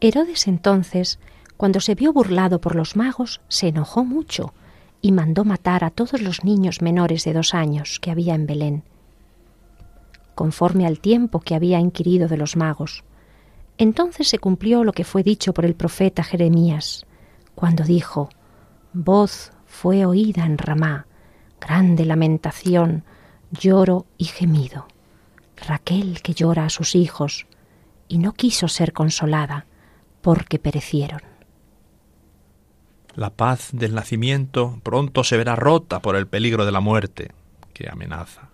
Herodes entonces, cuando se vio burlado por los magos, se enojó mucho y mandó matar a todos los niños menores de dos años que había en Belén, conforme al tiempo que había inquirido de los magos. Entonces se cumplió lo que fue dicho por el profeta Jeremías, cuando dijo, Voz fue oída en Ramá, grande lamentación, lloro y gemido. Raquel que llora a sus hijos, y no quiso ser consolada, porque perecieron. La paz del nacimiento pronto se verá rota por el peligro de la muerte que amenaza.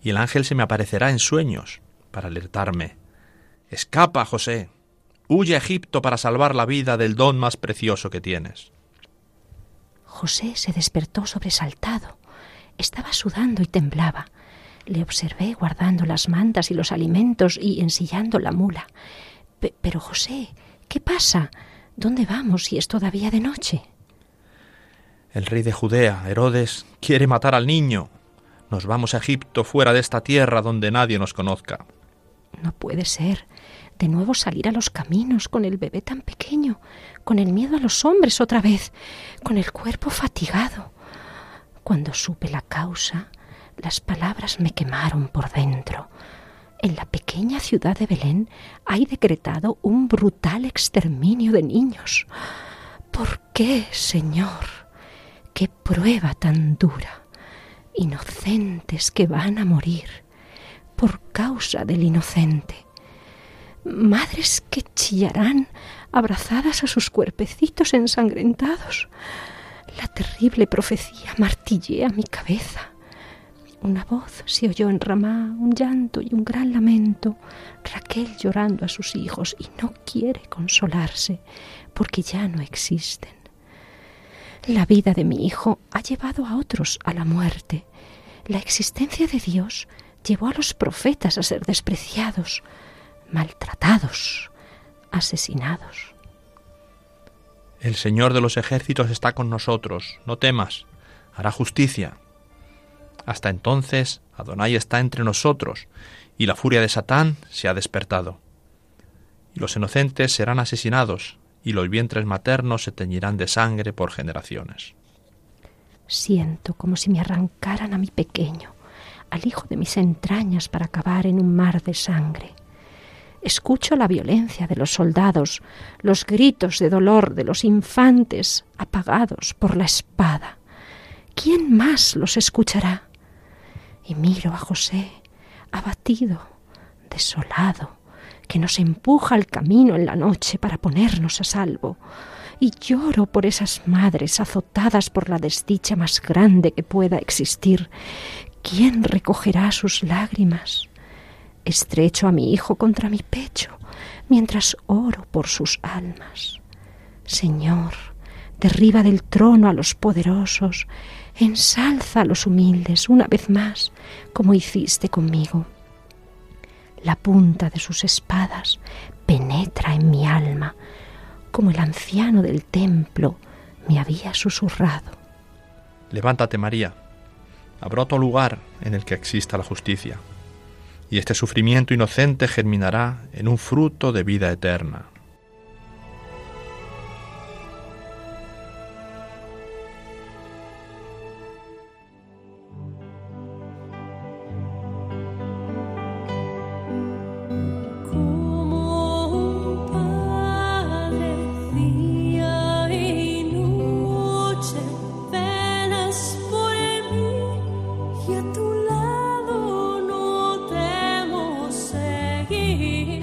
Y el ángel se me aparecerá en sueños para alertarme. Escapa, José. Huye a Egipto para salvar la vida del don más precioso que tienes. José se despertó sobresaltado. Estaba sudando y temblaba. Le observé guardando las mantas y los alimentos y ensillando la mula pero José, ¿qué pasa? ¿Dónde vamos si es todavía de noche? El rey de Judea, Herodes, quiere matar al niño. Nos vamos a Egipto, fuera de esta tierra donde nadie nos conozca. No puede ser. De nuevo salir a los caminos con el bebé tan pequeño, con el miedo a los hombres otra vez, con el cuerpo fatigado. Cuando supe la causa, las palabras me quemaron por dentro en la pequeña ciudad de Belén hay decretado un brutal exterminio de niños. ¿Por qué, Señor? ¿Qué prueba tan dura? Inocentes que van a morir por causa del inocente. Madres que chillarán abrazadas a sus cuerpecitos ensangrentados. La terrible profecía martillea mi cabeza. Una voz se oyó en Ramá, un llanto y un gran lamento. Raquel llorando a sus hijos y no quiere consolarse porque ya no existen. La vida de mi hijo ha llevado a otros a la muerte. La existencia de Dios llevó a los profetas a ser despreciados, maltratados, asesinados. El Señor de los ejércitos está con nosotros, no temas, hará justicia. Hasta entonces, Adonai está entre nosotros, y la furia de Satán se ha despertado. Y los inocentes serán asesinados, y los vientres maternos se teñirán de sangre por generaciones. Siento como si me arrancaran a mi pequeño, al hijo de mis entrañas para acabar en un mar de sangre. Escucho la violencia de los soldados, los gritos de dolor de los infantes apagados por la espada. ¿Quién más los escuchará? Y miro a José, abatido, desolado, que nos empuja al camino en la noche para ponernos a salvo, y lloro por esas madres azotadas por la desdicha más grande que pueda existir. ¿Quién recogerá sus lágrimas? Estrecho a mi hijo contra mi pecho, mientras oro por sus almas. Señor, derriba del trono a los poderosos, ensalza a los humildes una vez más, como hiciste conmigo. La punta de sus espadas penetra en mi alma, como el anciano del templo me había susurrado. Levántate, María. Habrá otro lugar en el que exista la justicia, y este sufrimiento inocente germinará en un fruto de vida eterna.